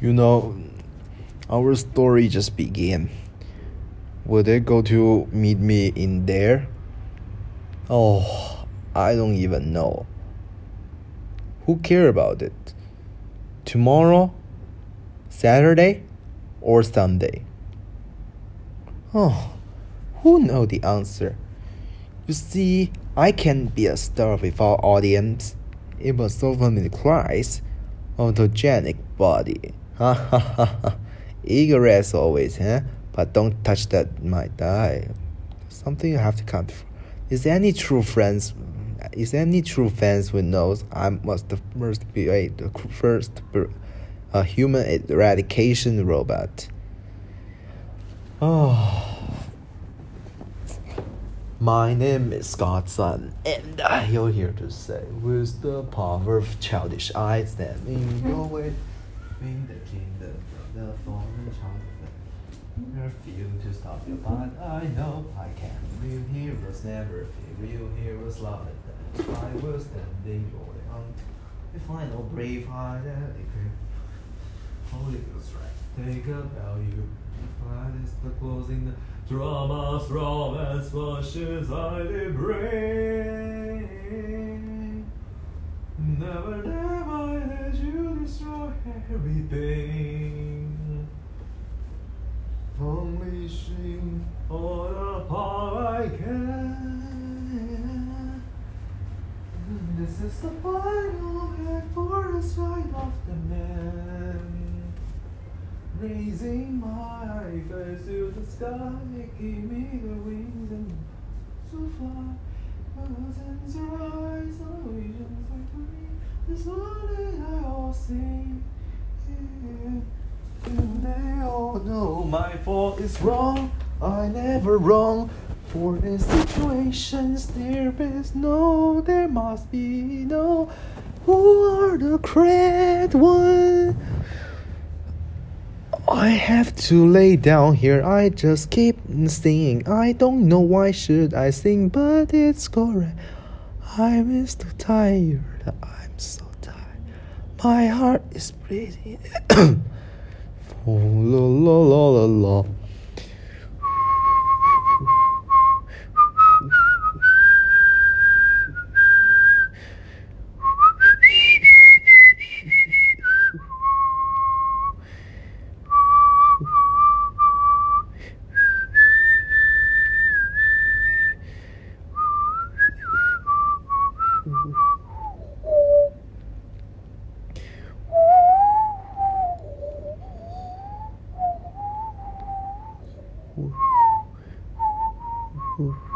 You know, our story just began. Will they go to meet me in there? Oh, I don't even know. Who care about it? Tomorrow? Saturday? Or Sunday? Oh, who know the answer? You see, I can't be a star without audience. It offer me the Christ, autogenic body. Ha ha ha ha. Eager as always, huh? But don't touch that, might die. Something you have to count for. Is there any true friends? Is there any true fans who knows I must the first be a the first a uh, human eradication robot? Oh. My name is Godson, and I'm here to say, with the power of childish eyes, that in your way, bring the kingdom from the fallen child. Refuse to stop you, but I know I can. Real heroes never fear, real heroes love it. I will stand in your way if I know brave heart that Holy Ghost, right? Take a value. Fight is the closing the dramas, romance, washes I did bring. Everything. Unleashing all the power I can. This is the final act for the sight of the man. Raising my face to the sky, give me the wings and so fly. And they all know my fault is wrong. I never wrong. For the situations there is no, there must be no. Who are the correct one? I have to lay down here. I just keep singing. I don't know why should I sing, but it's correct. I'm so tired. I'm so. My heart is bleeding. oh, la la la la la. aku.